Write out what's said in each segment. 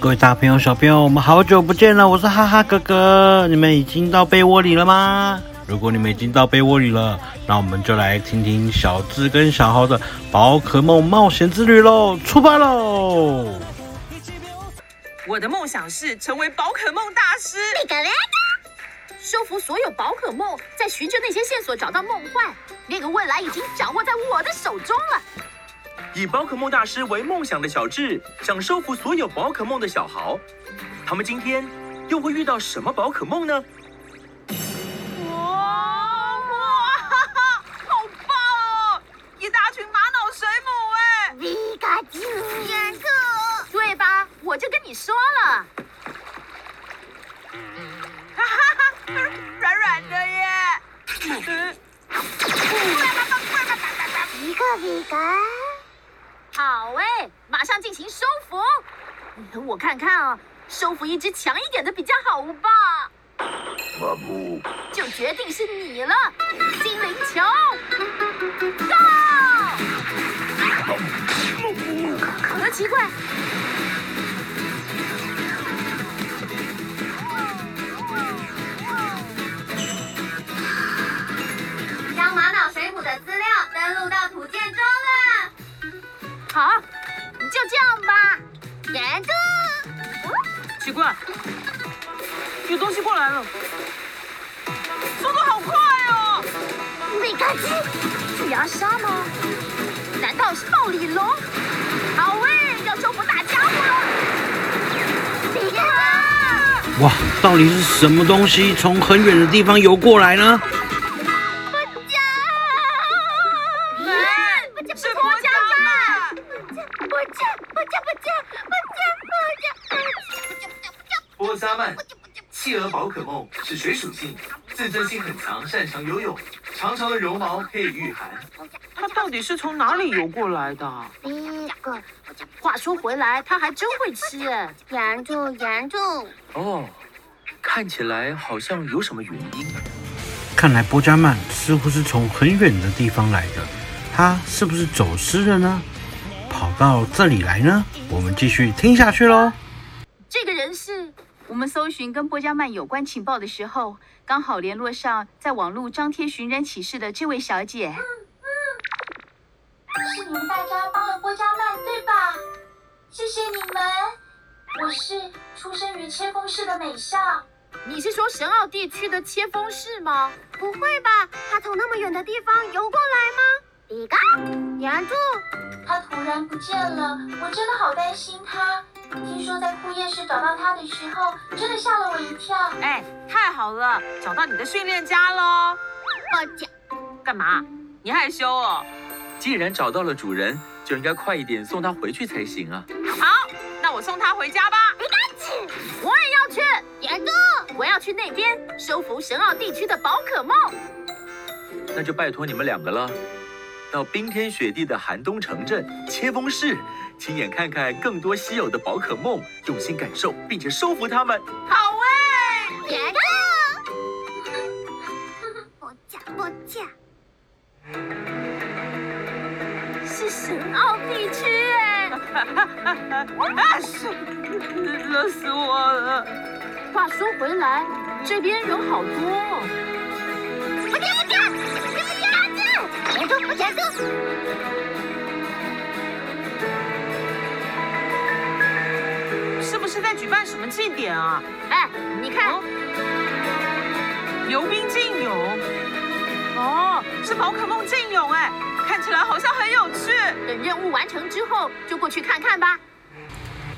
各位大朋友、小朋友，我们好久不见了！我是哈哈哥哥，你们已经到被窝里了吗？如果你们已经到被窝里了，那我们就来听听小智跟小豪的宝可梦冒险之旅喽！出发喽！我的梦想是成为宝可梦大师，收服所有宝可梦，再循着那些线索找到梦幻。那个未来已经掌握在我的手中了。以宝可梦大师为梦想的小智，想收服所有宝可梦的小豪，他们今天又会遇到什么宝可梦呢？哇哇哈哈，好棒哦！一大群玛瑙水母哎！皮卡丘，严哥，对吧？我就跟你说了，哈哈哈，软软的耶！皮卡皮卡。好哎，马上进行收服。我看看啊，收服一只强一点的比较好吧。巴布，就决定是你了，精灵球，Go！可奇怪，有东西过来了，速度好快哦！没看见，是牙鲨吗？难道是暴鲤龙？好喂，要收服大家伙了！哇，到底是什么东西从很远的地方游过来呢？波加曼，企鹅宝可梦是水属性，自尊心很强，擅长游泳，长长的绒毛可以御寒。它到底是从哪里游过来的？一个，话说回来，它还真会吃。严重，严重。哦，看起来好像有什么原因。看来波加曼似乎是从很远的地方来的，他是不是走失了呢？跑到这里来呢？我们继续听下去喽。这个人是。我们搜寻跟波加曼有关情报的时候，刚好联络上在网络张贴寻人启事的这位小姐。嗯嗯，是你们大家帮了波加曼，对吧？谢谢你们。我是出生于切风市的美少。你是说神奥地区的切风市吗？不会吧？他从那么远的地方游过来吗？比嘎，严重。他突然不见了，我真的好担心他。听说在枯叶市找到他的时候，真的吓了我一跳。哎，太好了，找到你的训练家喽！抱歉。干嘛？你害羞哦？既然找到了主人，就应该快一点送他回去才行啊。好，那我送他回家吧。赶紧，我也要去。严哥，我要去那边收服神奥地区的宝可梦。那就拜托你们两个了。到冰天雪地的寒冬城镇切风市，亲眼看看更多稀有的宝可梦，用心感受，并且收服它们。好哎，别个，不嫁不嫁，是神奥地区哎！啊，是，热死我了。话说回来，这边人好多。不是不是在举办什么祭典啊？哎，你看，哦、游冰竞泳。哦，是宝可梦竞泳哎，看起来好像很有趣。等任务完成之后，就过去看看吧。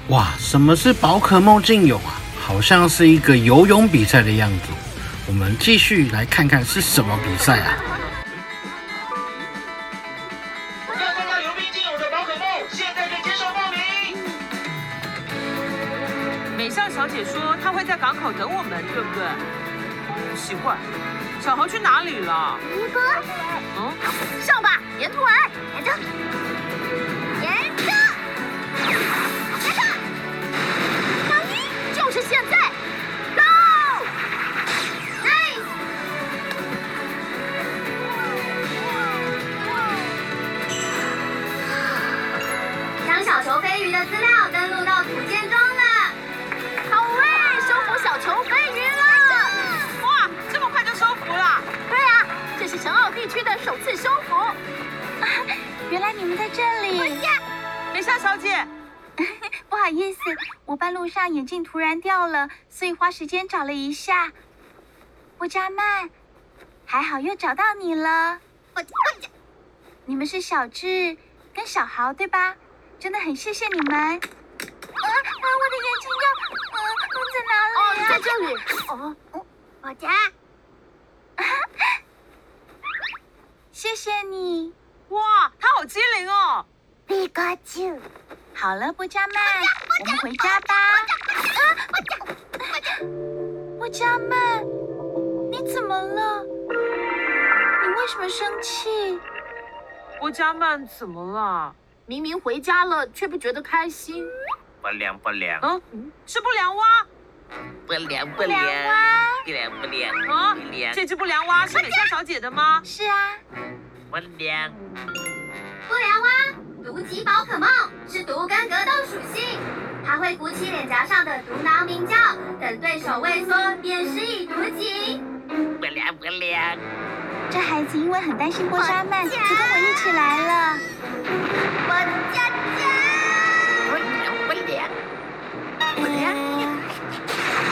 哇，什么是宝可梦竞泳啊？好像是一个游泳比赛的样子。我们继续来看看是什么比赛啊？小姐说她会在港口等我们，对不对？奇怪，小豪去哪里了？嗯，上吧，沿途来，沿着，沿着，沿着，小鱼，就是现在，Go！哎，将小球飞鱼的资料登录到图鉴中了。地区的首次收服。啊，原来你们在这里。美咲小姐，不好意思，我半路上眼镜突然掉了，所以花时间找了一下。波加曼，还好又找到你了。我我你们是小智跟小豪对吧？真的很谢谢你们。啊啊！我的眼睛又，嗯、啊，在哪里、啊？哦，在这里。哦，我家。谢谢你。哇，他好机灵哦。皮卡丘。好了，波加曼，我们回家吧。波加曼，你怎么了？你为什么生气？波加曼怎么了？明明回家了，却不觉得开心。不良不良，嗯，是不良蛙。不良不良，不良不良啊！这只不良蛙是美咲小姐的吗？是啊。不良。不良蛙，毒棘宝可梦，是毒跟格斗属性，它会鼓起脸颊上的毒囊鸣叫，等对手畏缩便施以毒击。不良不良。这孩子因为很担心波加曼，就跟我一起来了。我家家。不良不良。不良。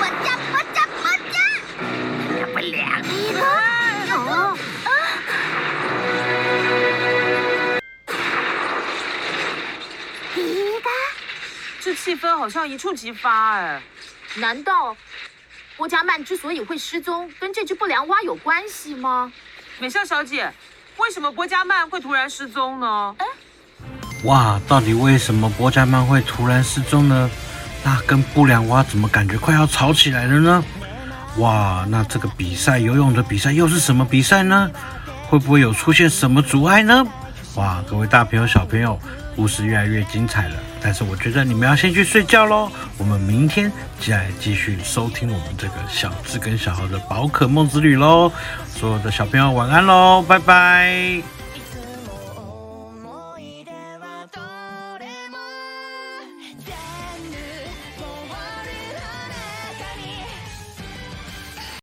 我家我家我家。不良。气氛好像一触即发哎。难道波加曼之所以会失踪，跟这只不良蛙有关系吗？美笑小姐，为什么波加曼会突然失踪呢？哎哇，到底为什么波加曼会突然失踪呢？那跟不良蛙怎么感觉快要吵起来了呢？哇，那这个比赛游泳的比赛又是什么比赛呢？会不会有出现什么阻碍呢？哇，各位大朋友小朋友，故事越来越精彩了。但是我觉得你们要先去睡觉喽。我们明天再继续收听我们这个小智跟小豪的宝可梦之旅喽。所有的小朋友晚安喽，拜拜。